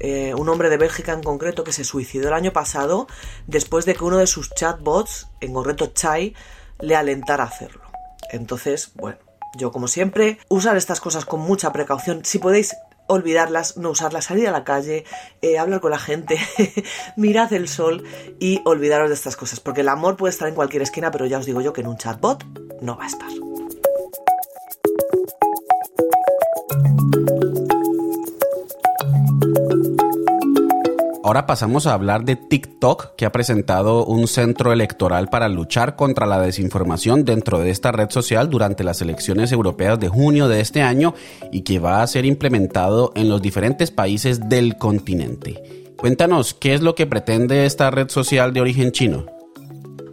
eh, un hombre de Bélgica en concreto que se suicidó el año pasado después de que uno de sus chatbots, en concreto Chai, le alentara a hacerlo. Entonces, bueno, yo como siempre, usar estas cosas con mucha precaución. Si podéis olvidarlas, no usarlas, salir a la calle, eh, hablar con la gente, *laughs* mirad el sol y olvidaros de estas cosas, porque el amor puede estar en cualquier esquina, pero ya os digo yo que en un chatbot no va a estar. Ahora pasamos a hablar de TikTok, que ha presentado un centro electoral para luchar contra la desinformación dentro de esta red social durante las elecciones europeas de junio de este año y que va a ser implementado en los diferentes países del continente. Cuéntanos, ¿qué es lo que pretende esta red social de origen chino?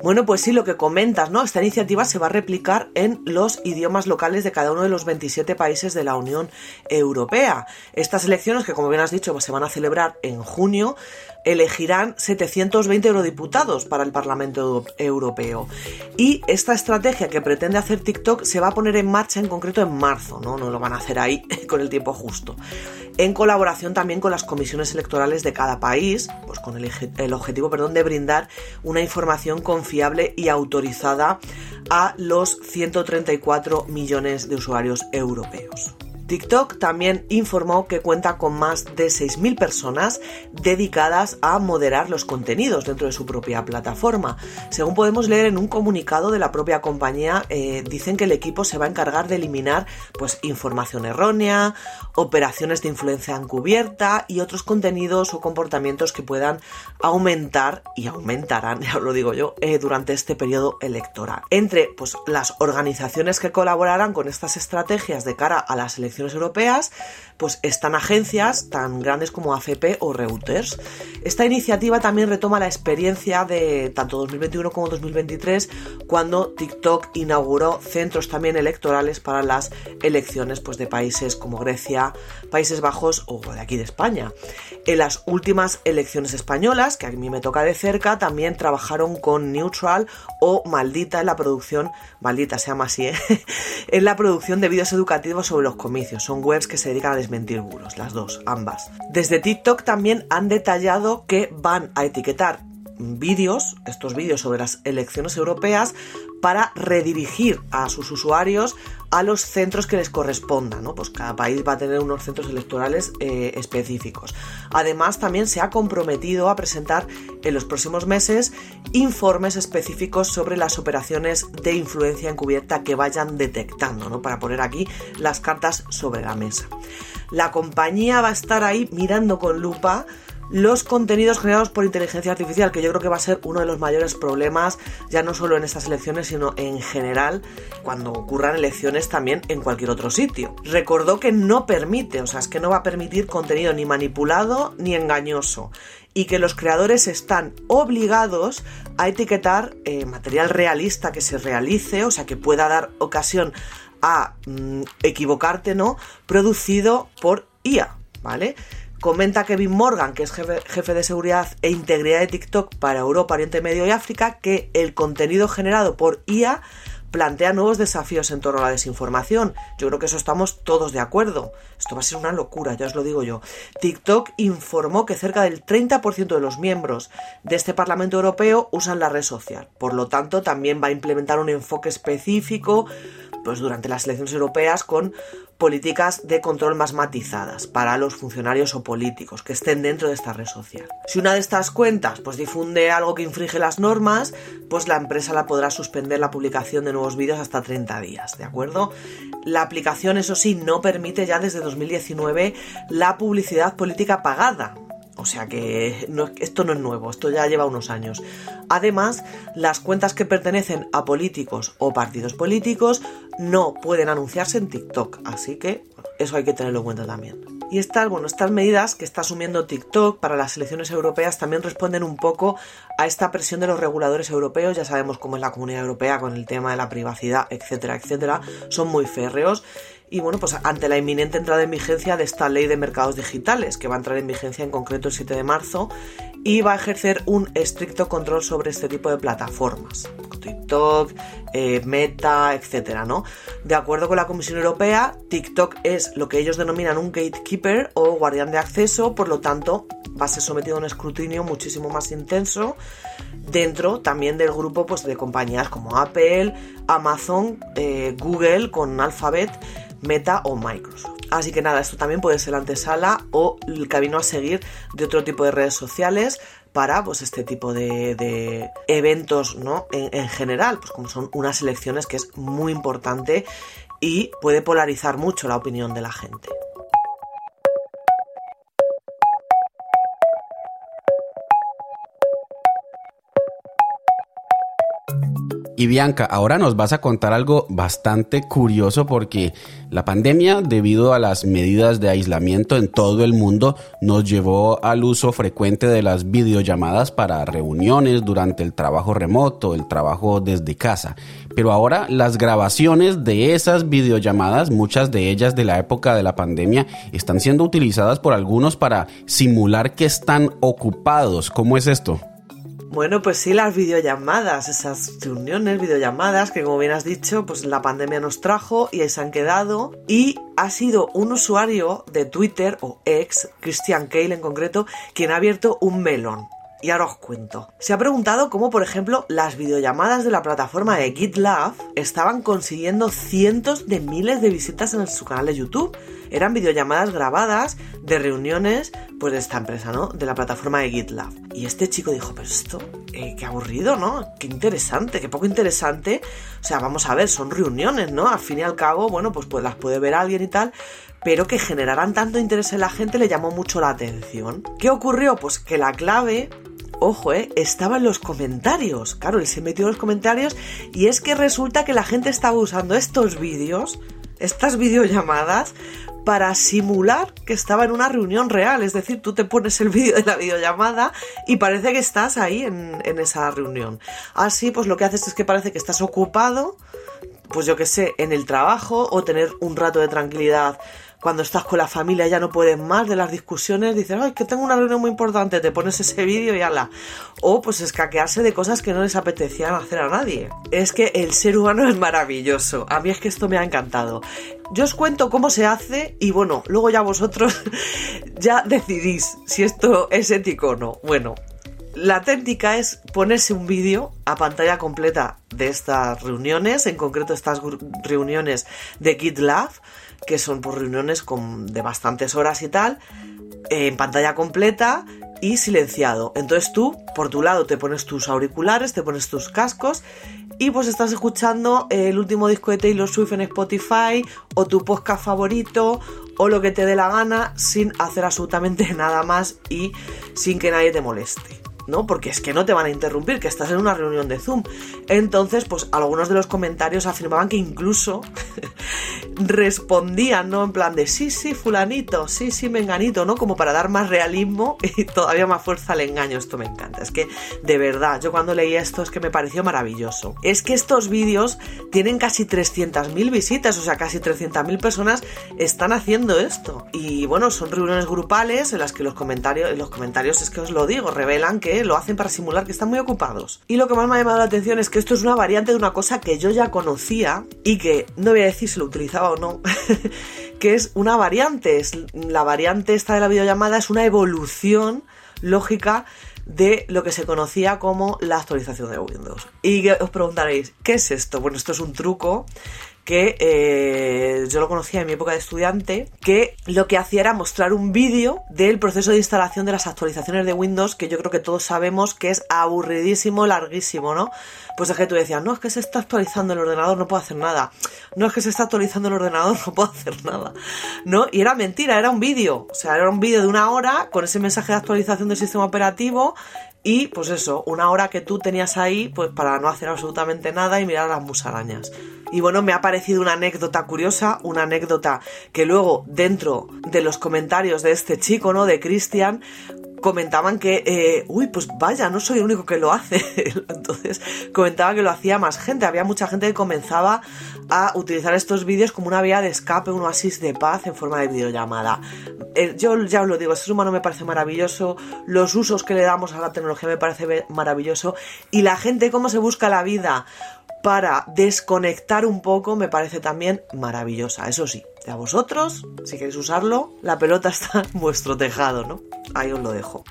Bueno, pues sí, lo que comentas, ¿no? Esta iniciativa se va a replicar en los idiomas locales de cada uno de los 27 países de la Unión Europea. Estas elecciones, que como bien has dicho, pues se van a celebrar en junio, elegirán 720 eurodiputados para el Parlamento Europeo. Y esta estrategia que pretende hacer TikTok se va a poner en marcha en concreto en marzo, ¿no? No lo van a hacer ahí *laughs* con el tiempo justo. En colaboración también con las comisiones electorales de cada país, pues con el, objetivo, perdón, de brindar una información confiable y autorizada a los 134 millones de usuarios europeos. TikTok también informó que cuenta con más de 6.000 personas dedicadas a moderar los contenidos dentro de su propia plataforma. Según podemos leer en un comunicado de la propia compañía, eh, dicen que el equipo se va a encargar de eliminar pues, información errónea, operaciones de influencia encubierta y otros contenidos o comportamientos que puedan aumentar y aumentarán, *laughs* ya lo digo yo, eh, durante este periodo electoral. Entre pues, las organizaciones que colaborarán con estas estrategias de cara a las elecciones europeas, pues están agencias tan grandes como AFP o Reuters. Esta iniciativa también retoma la experiencia de tanto 2021 como 2023, cuando TikTok inauguró centros también electorales para las elecciones pues, de países como Grecia, Países Bajos o de aquí de España. En las últimas elecciones españolas, que a mí me toca de cerca, también trabajaron con Neutral o Maldita en la producción, Maldita se llama así, ¿eh? *laughs* en la producción de vídeos educativos sobre los comicios son webs que se dedican a desmentir bulos, las dos, ambas. Desde TikTok también han detallado que van a etiquetar vídeos, estos vídeos sobre las elecciones europeas, para redirigir a sus usuarios a los centros que les correspondan, ¿no? Pues cada país va a tener unos centros electorales eh, específicos. Además, también se ha comprometido a presentar en los próximos meses informes específicos sobre las operaciones de influencia encubierta que vayan detectando, ¿no? Para poner aquí las cartas sobre la mesa. La compañía va a estar ahí mirando con lupa los contenidos generados por inteligencia artificial, que yo creo que va a ser uno de los mayores problemas, ya no solo en estas elecciones, sino en general, cuando ocurran elecciones también en cualquier otro sitio. Recordó que no permite, o sea, es que no va a permitir contenido ni manipulado ni engañoso y que los creadores están obligados a etiquetar eh, material realista que se realice, o sea, que pueda dar ocasión a mm, equivocarte, ¿no? Producido por IA, ¿vale? Comenta Kevin Morgan, que es jefe, de seguridad e integridad de TikTok para Europa, Oriente Medio y África, que el contenido generado por IA plantea nuevos desafíos en torno a la desinformación. Yo creo que eso estamos todos de acuerdo. Esto va a ser una locura, ya os lo digo yo. TikTok informó que cerca del 30% de los miembros de este Parlamento Europeo usan la red social. Por lo tanto, también va a implementar un enfoque específico pues, durante las elecciones europeas con políticas de control más matizadas para los funcionarios o políticos que estén dentro de esta red social. Si una de estas cuentas pues difunde algo que infringe las normas, pues la empresa la podrá suspender la publicación de nuevos vídeos hasta 30 días, ¿de acuerdo? La aplicación, eso sí, no permite ya desde 2019 la publicidad política pagada, o sea que esto no es nuevo, esto ya lleva unos años. Además, las cuentas que pertenecen a políticos o partidos políticos no pueden anunciarse en TikTok, así que eso hay que tenerlo en cuenta también. Y estas, bueno, estas medidas que está asumiendo TikTok para las elecciones europeas también responden un poco a esta presión de los reguladores europeos. Ya sabemos cómo es la Comunidad Europea con el tema de la privacidad, etcétera, etcétera. Son muy férreos y bueno, pues ante la inminente entrada en vigencia de esta ley de mercados digitales, que va a entrar en vigencia en concreto el 7 de marzo, y va a ejercer un estricto control sobre este tipo de plataformas, TikTok, eh, Meta, etcétera, ¿no? De acuerdo con la Comisión Europea, TikTok es lo que ellos denominan un gatekeeper o guardián de acceso, por lo tanto, va a ser sometido a un escrutinio muchísimo más intenso dentro también del grupo pues, de compañías como Apple, Amazon, eh, Google con Alphabet Meta o Microsoft. Así que nada, esto también puede ser la antesala o el camino a seguir de otro tipo de redes sociales para pues este tipo de, eventos ¿no? En, en, general, pues como son unas elecciones que es muy importante y puede polarizar mucho la opinión de la gente. Y Bianca, ahora nos vas a contar algo bastante curioso porque la pandemia, debido a las medidas de aislamiento en todo el mundo, nos llevó al uso frecuente de las videollamadas para reuniones durante el trabajo remoto, el trabajo desde casa. Pero ahora las grabaciones de esas videollamadas, muchas de ellas de la época de la pandemia, están siendo utilizadas por algunos para simular que están ocupados. ¿Cómo es esto? Bueno, pues sí, las videollamadas, esas reuniones, videollamadas que como bien has dicho, pues la pandemia nos trajo y ahí se han quedado. Y ha sido un usuario de Twitter o ex, Christian Cale en concreto, quien ha abierto un melón y ahora os cuento. Se ha preguntado cómo, por ejemplo, las videollamadas de la plataforma de GitLab estaban consiguiendo cientos de miles de visitas en su canal de YouTube. Eran videollamadas grabadas de reuniones pues, de esta empresa, ¿no? De la plataforma de GitLab. Y este chico dijo, pero esto, eh, qué aburrido, ¿no? Qué interesante, qué poco interesante. O sea, vamos a ver, son reuniones, ¿no? Al fin y al cabo, bueno, pues, pues las puede ver alguien y tal, pero que generaran tanto interés en la gente le llamó mucho la atención. ¿Qué ocurrió? Pues que la clave ojo, eh, estaba en los comentarios. Claro, él se metió en los comentarios y es que resulta que la gente estaba usando estos vídeos, estas videollamadas, para simular que estaba en una reunión real. Es decir, tú te pones el vídeo de la videollamada y parece que estás ahí en, en esa reunión. Así, pues lo que haces es que parece que estás ocupado, pues yo que sé, en el trabajo o tener un rato de tranquilidad cuando estás con la familia ya no puedes más de las discusiones, dices, ay, que tengo una reunión muy importante, te pones ese vídeo y ala. O pues escaquearse de cosas que no les apetecían hacer a nadie. Es que el ser humano es maravilloso. A mí es que esto me ha encantado. Yo os cuento cómo se hace y bueno, luego ya vosotros *laughs* ya decidís si esto es ético o no. Bueno, la técnica es ponerse un vídeo a pantalla completa de estas reuniones, en concreto estas reuniones de GitLab, que son por reuniones con, de bastantes horas y tal, en pantalla completa y silenciado. Entonces tú, por tu lado, te pones tus auriculares, te pones tus cascos y pues estás escuchando el último disco de Taylor Swift en Spotify o tu podcast favorito o lo que te dé la gana sin hacer absolutamente *laughs* nada más y sin que nadie te moleste. ¿No? Porque es que no te van a interrumpir, que estás en una reunión de Zoom. Entonces, pues algunos de los comentarios afirmaban que incluso *laughs* respondían, ¿no? En plan de sí, sí, fulanito, sí, sí, menganito, ¿no? Como para dar más realismo *laughs* y todavía más fuerza al engaño. Esto me encanta. Es que, de verdad, yo cuando leí esto es que me pareció maravilloso. Es que estos vídeos tienen casi 300.000 visitas, o sea, casi 300.000 personas están haciendo esto. Y bueno, son reuniones grupales en las que los comentarios, los comentarios es que os lo digo, revelan que lo hacen para simular que están muy ocupados. Y lo que más me ha llamado la atención es que esto es una variante de una cosa que yo ya conocía y que no voy a decir si lo utilizaba o no, *laughs* que es una variante. Es, la variante esta de la videollamada es una evolución lógica de lo que se conocía como la actualización de Windows. Y os preguntaréis, ¿qué es esto? Bueno, esto es un truco que eh, yo lo conocía en mi época de estudiante, que lo que hacía era mostrar un vídeo del proceso de instalación de las actualizaciones de Windows, que yo creo que todos sabemos que es aburridísimo, larguísimo, ¿no? Pues es que tú decías, no, es que se está actualizando el ordenador, no puedo hacer nada. No es que se está actualizando el ordenador, no puedo hacer nada. ¿No? Y era mentira, era un vídeo. O sea, era un vídeo de una hora con ese mensaje de actualización del sistema operativo y pues eso, una hora que tú tenías ahí pues para no hacer absolutamente nada y mirar las musarañas. Y bueno, me ha parecido una anécdota curiosa, una anécdota que luego dentro de los comentarios de este chico, ¿no? De Cristian, comentaban que, eh, uy, pues vaya, no soy el único que lo hace. *laughs* Entonces comentaba que lo hacía más gente. Había mucha gente que comenzaba a utilizar estos vídeos como una vía de escape, un oasis de paz en forma de videollamada. Eh, yo ya os lo digo, el ser humano me parece maravilloso, los usos que le damos a la tecnología me parece maravilloso y la gente cómo se busca la vida para desconectar un poco me parece también maravillosa. Eso sí, a vosotros, si queréis usarlo, la pelota está en vuestro tejado, ¿no? Ahí os lo dejo.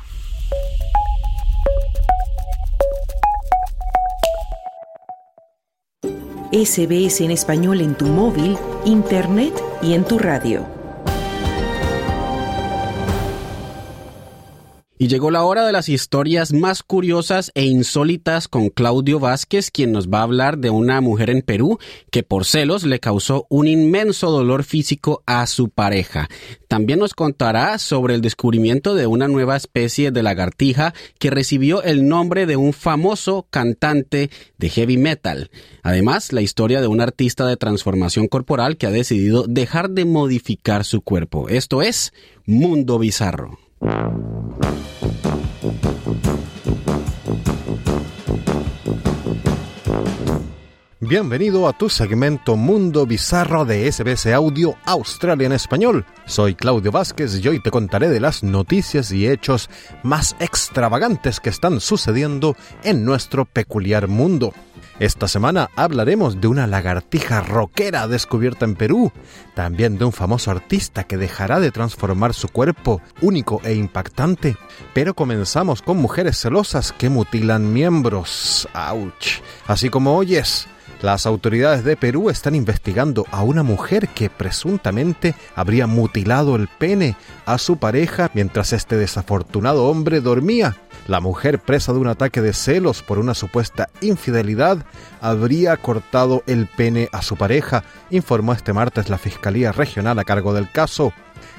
SBS en español en tu móvil, internet y en tu radio. Y llegó la hora de las historias más curiosas e insólitas con Claudio Vázquez, quien nos va a hablar de una mujer en Perú que por celos le causó un inmenso dolor físico a su pareja. También nos contará sobre el descubrimiento de una nueva especie de lagartija que recibió el nombre de un famoso cantante de heavy metal. Además, la historia de un artista de transformación corporal que ha decidido dejar de modificar su cuerpo. Esto es Mundo Bizarro. Bienvenido a tu segmento Mundo Bizarro de SBS Audio Australia en Español. Soy Claudio Vázquez y hoy te contaré de las noticias y hechos más extravagantes que están sucediendo en nuestro peculiar mundo. Esta semana hablaremos de una lagartija roquera descubierta en Perú, también de un famoso artista que dejará de transformar su cuerpo único e impactante. Pero comenzamos con mujeres celosas que mutilan miembros. ¡Auch! Así como oyes, las autoridades de Perú están investigando a una mujer que presuntamente habría mutilado el pene a su pareja mientras este desafortunado hombre dormía. La mujer, presa de un ataque de celos por una supuesta infidelidad, habría cortado el pene a su pareja, informó este martes la Fiscalía Regional a cargo del caso.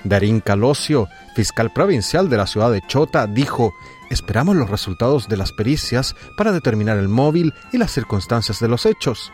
Darín Calosio, fiscal provincial de la ciudad de Chota, dijo, esperamos los resultados de las pericias para determinar el móvil y las circunstancias de los hechos.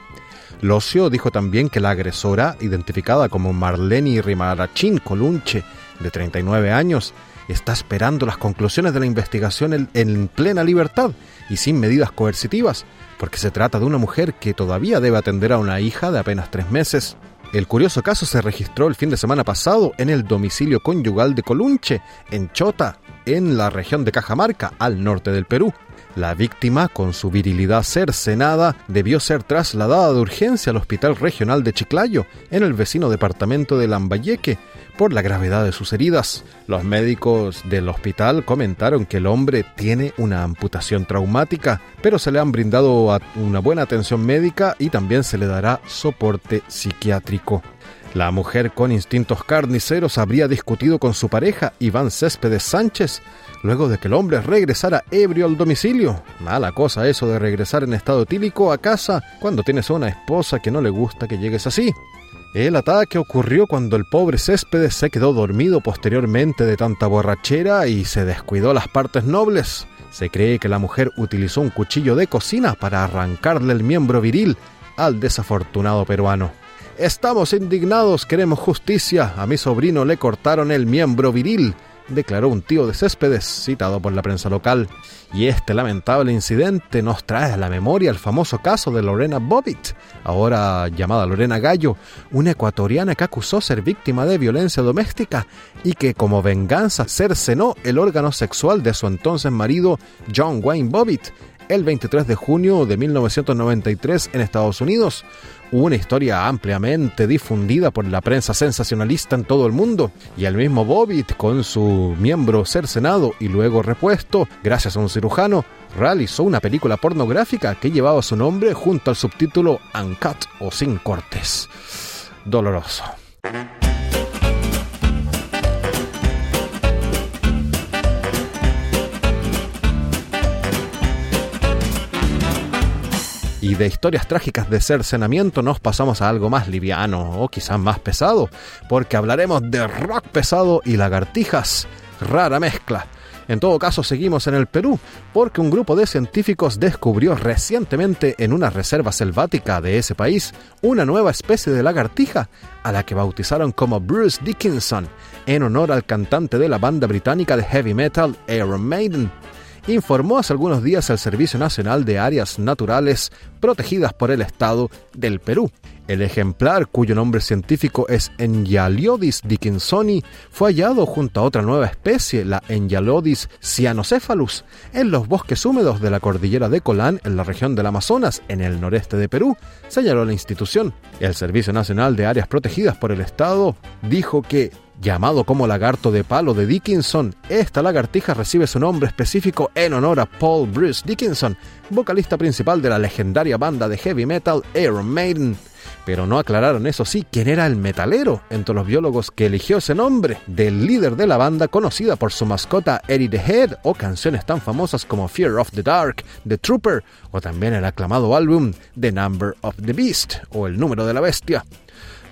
Locio dijo también que la agresora, identificada como Marlene Rimarachín Colunche, de 39 años, está esperando las conclusiones de la investigación en, en, plena libertad y sin medidas coercitivas, porque se trata de una mujer que todavía debe atender a una hija de apenas tres meses. El curioso caso se registró el fin de semana pasado en el domicilio conyugal de Colunche, en Chota, en la región de Cajamarca, al norte del Perú. La víctima, con su virilidad cercenada, debió ser trasladada de urgencia al Hospital Regional de Chiclayo, en el vecino departamento de Lambayeque, por la gravedad de sus heridas. Los médicos del hospital comentaron que el hombre tiene una amputación traumática, pero se le han brindado una buena atención médica y también se le dará soporte psiquiátrico. La mujer con instintos carniceros habría discutido con su pareja, Iván Céspedes Sánchez, luego de que el hombre regresara ebrio al domicilio. Mala cosa eso de regresar en estado etílico a casa cuando tienes una esposa que no le gusta que llegues así. El ataque ocurrió cuando el pobre Céspedes se quedó dormido posteriormente de tanta borrachera y se descuidó las partes nobles. Se cree que la mujer utilizó un cuchillo de cocina para arrancarle el miembro viril al desafortunado peruano. Estamos indignados, queremos justicia. A mi sobrino le cortaron el miembro viril, declaró un tío de Céspedes, citado por la prensa local. Y este lamentable incidente nos trae a la memoria el famoso caso de Lorena Bobbitt, ahora llamada Lorena Gallo, una ecuatoriana que acusó ser víctima de violencia doméstica y que como venganza cercenó el órgano sexual de su entonces marido John Wayne Bobbitt el 23 de junio de 1993 en Estados Unidos, una historia ampliamente difundida por la prensa sensacionalista en todo el mundo, y el mismo Bobbitt, con su miembro cercenado y luego repuesto, gracias a un cirujano, realizó una película pornográfica que llevaba su nombre junto al subtítulo Uncut o Sin Cortes. Doloroso. Y de historias trágicas de cercenamiento nos pasamos a algo más liviano o quizás más pesado, porque hablaremos de rock pesado y lagartijas. Rara mezcla. En todo caso, seguimos en el Perú, porque un grupo de científicos descubrió recientemente en una reserva selvática de ese país una nueva especie de lagartija, a la que bautizaron como Bruce Dickinson, en honor al cantante de la banda británica de heavy metal Iron Maiden informó hace algunos días el Servicio Nacional de Áreas Naturales Protegidas por el Estado del Perú. El ejemplar, cuyo nombre científico es Enyaliodis dickinsoni, fue hallado junto a otra nueva especie, la Enyaliodis cyanocephalus, en los bosques húmedos de la cordillera de Colán, en la región del Amazonas, en el noreste de Perú, señaló la institución. El Servicio Nacional de Áreas Protegidas por el Estado dijo que Llamado como lagarto de palo de Dickinson, esta lagartija recibe su nombre específico en honor a Paul Bruce Dickinson, vocalista principal de la legendaria banda de heavy metal Iron Maiden. Pero no aclararon, eso sí, quién era el metalero entre los biólogos que eligió ese nombre, del líder de la banda conocida por su mascota Eddie the Head o canciones tan famosas como Fear of the Dark, The Trooper o también el aclamado álbum The Number of the Beast o El número de la bestia.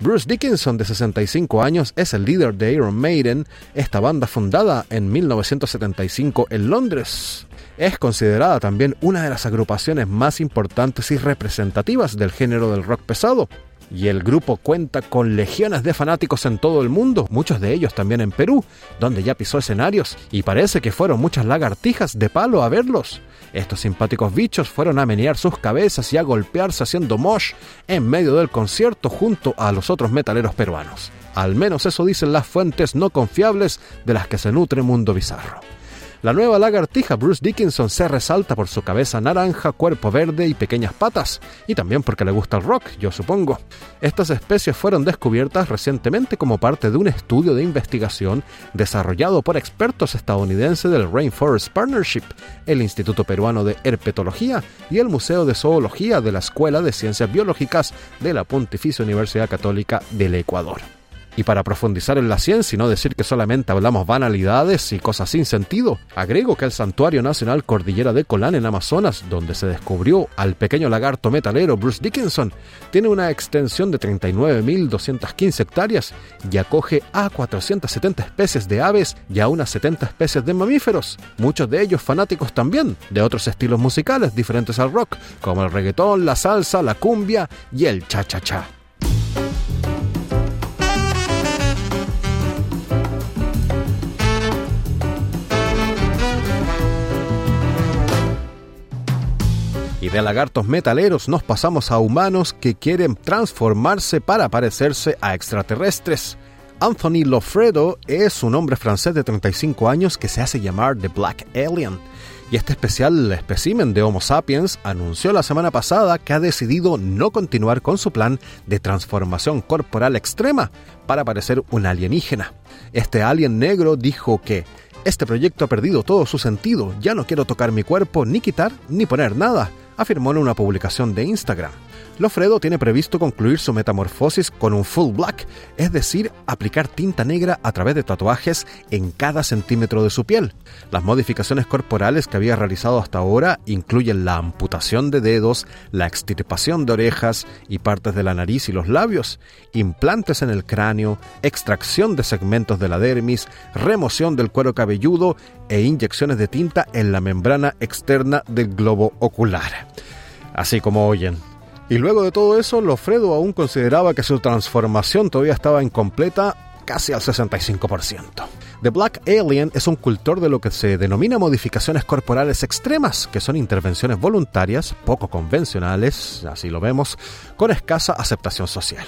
Bruce Dickinson, de 65 años, es el líder de Iron Maiden, esta banda fundada en 1975 en Londres. Es considerada también una de las agrupaciones más importantes y representativas del género del rock pesado. Y el grupo cuenta con legiones de fanáticos en todo el mundo, muchos de ellos también en Perú, donde ya pisó escenarios, y parece que fueron muchas lagartijas de palo a verlos. Estos simpáticos bichos fueron a menear sus cabezas y a golpearse haciendo mosh en medio del concierto junto a los otros metaleros peruanos. Al menos eso dicen las fuentes no confiables de las que se nutre Mundo Bizarro. La nueva lagartija Bruce Dickinson se resalta por su cabeza naranja, cuerpo verde y pequeñas patas, y también porque le gusta el rock, yo supongo. Estas especies fueron descubiertas recientemente como parte de un estudio de investigación desarrollado por expertos estadounidenses del Rainforest Partnership, el Instituto Peruano de Herpetología y el Museo de Zoología de la Escuela de Ciencias Biológicas de la Pontificia Universidad Católica del Ecuador. Y para profundizar en la ciencia y no decir que solamente hablamos banalidades y cosas sin sentido, agrego que el Santuario Nacional Cordillera de Colán en Amazonas, donde se descubrió al pequeño lagarto metalero Bruce Dickinson, tiene una extensión de 39.215 hectáreas y acoge a 470 especies de aves y a unas 70 especies de mamíferos, muchos de ellos fanáticos también de otros estilos musicales diferentes al rock, como el reggaetón, la salsa, la cumbia y el cha-cha-cha. Y de lagartos metaleros nos pasamos a humanos que quieren transformarse para parecerse a extraterrestres. Anthony Lofredo es un hombre francés de 35 años que se hace llamar The Black Alien. Y este especial espécimen de Homo sapiens anunció la semana pasada que ha decidido no continuar con su plan de transformación corporal extrema para parecer un alienígena. Este alien negro dijo que este proyecto ha perdido todo su sentido, ya no quiero tocar mi cuerpo, ni quitar, ni poner nada afirmó en una publicación de Instagram. Lofredo tiene previsto concluir su metamorfosis con un full black, es decir, aplicar tinta negra a través de tatuajes en cada centímetro de su piel. Las modificaciones corporales que había realizado hasta ahora incluyen la amputación de dedos, la extirpación de orejas y partes de la nariz y los labios, implantes en el cráneo, extracción de segmentos de la dermis, remoción del cuero cabelludo e inyecciones de tinta en la membrana externa del globo ocular. Así como oyen, y luego de todo eso, Lofredo aún consideraba que su transformación todavía estaba incompleta casi al 65%. The Black Alien es un cultor de lo que se denomina modificaciones corporales extremas, que son intervenciones voluntarias, poco convencionales, así lo vemos, con escasa aceptación social.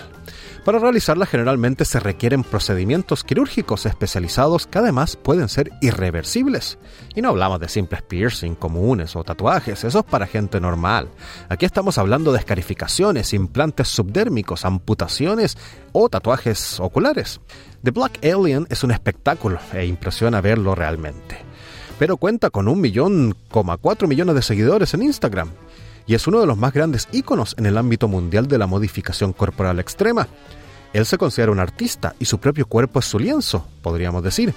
Para realizarla generalmente se requieren procedimientos quirúrgicos especializados que además pueden ser irreversibles. Y no hablamos de simples piercing comunes o tatuajes, eso es para gente normal. Aquí estamos hablando de escarificaciones, implantes subdérmicos, amputaciones o tatuajes oculares. The Black Alien es un espectáculo e impresiona verlo realmente. Pero cuenta con un millón, cuatro millones de seguidores en Instagram y es uno de los más grandes íconos en el ámbito mundial de la modificación corporal extrema. Él se considera un artista y su propio cuerpo es su lienzo, podríamos decir.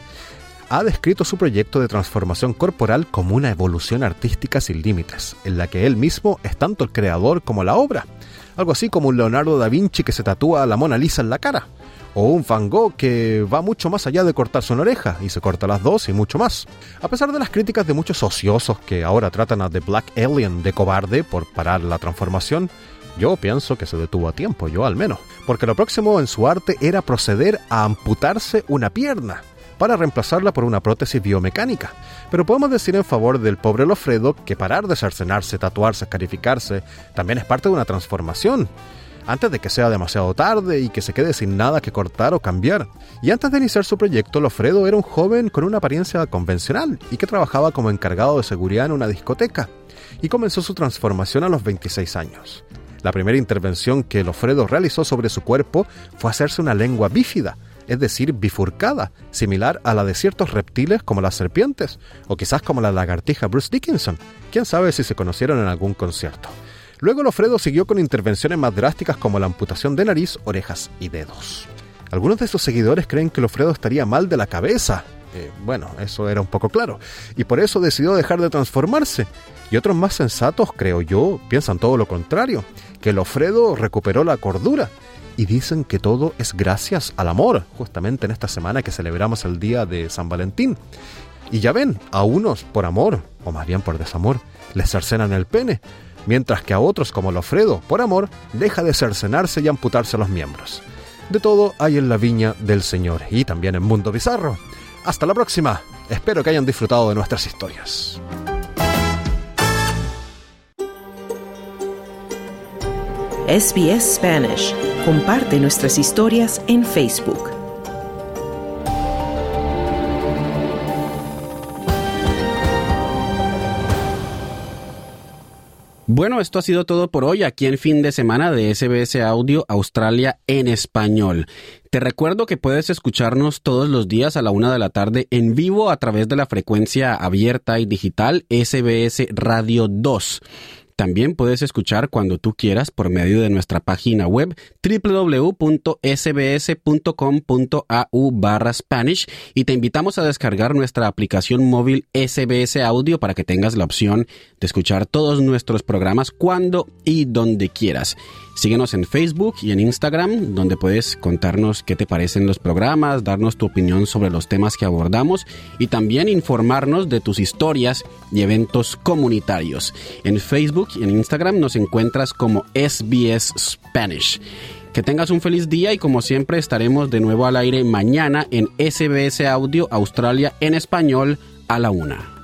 Ha descrito su proyecto de transformación corporal como una evolución artística sin límites, en la que él mismo es tanto el creador como la obra. Algo así como un Leonardo da Vinci que se tatúa a la Mona Lisa en la cara o un Van que va mucho más allá de cortarse una oreja y se corta las dos y mucho más. A pesar de las críticas de muchos ociosos que ahora tratan a The Black Alien de cobarde por parar la transformación, yo pienso que se detuvo a tiempo, yo al menos, porque lo próximo en su arte era proceder a amputarse una pierna para reemplazarla por una prótesis biomecánica. Pero podemos decir en favor del pobre Lofredo que parar de cercenarse, tatuarse, escarificarse, también es parte de una transformación antes de que sea demasiado tarde y que se quede sin nada que cortar o cambiar. Y antes de iniciar su proyecto, Lofredo era un joven con una apariencia convencional y que trabajaba como encargado de seguridad en una discoteca, y comenzó su transformación a los 26 años. La primera intervención que Lofredo realizó sobre su cuerpo fue hacerse una lengua bífida, es decir, bifurcada, similar a la de ciertos reptiles como las serpientes, o quizás como la lagartija Bruce Dickinson. Quién sabe si se conocieron en algún concierto. Luego Lofredo siguió con intervenciones más drásticas como la amputación de nariz, orejas y dedos. Algunos de sus seguidores creen que Lofredo estaría mal de la cabeza. Eh, bueno, eso era un poco claro. Y por eso decidió dejar de transformarse. Y otros más sensatos, creo yo, piensan todo lo contrario, que Lofredo recuperó la cordura. Y dicen que todo es gracias al amor, justamente en esta semana que celebramos el día de San Valentín. Y ya ven, a unos por amor, o más bien por desamor, les cercenan el pene, mientras que a otros como Lofredo, por amor, deja de cercenarse y amputarse los miembros. De todo hay en la viña del Señor y también en Mundo Bizarro. Hasta la próxima. Espero que hayan disfrutado de nuestras historias. SBS Spanish. Comparte nuestras historias en Facebook. Bueno, esto ha sido todo por hoy aquí en fin de semana de SBS Audio Australia en español. Te recuerdo que puedes escucharnos todos los días a la una de la tarde en vivo a través de la frecuencia abierta y digital SBS Radio 2. También puedes escuchar cuando tú quieras por medio de nuestra página web www.sbs.com.au barra Spanish y te invitamos a descargar nuestra aplicación móvil SBS Audio para que tengas la opción de escuchar todos nuestros programas cuando y donde quieras. Síguenos en Facebook y en Instagram, donde puedes contarnos qué te parecen los programas, darnos tu opinión sobre los temas que abordamos y también informarnos de tus historias y eventos comunitarios. En Facebook y en Instagram nos encuentras como SBS Spanish. Que tengas un feliz día y como siempre estaremos de nuevo al aire mañana en SBS Audio Australia en español a la una.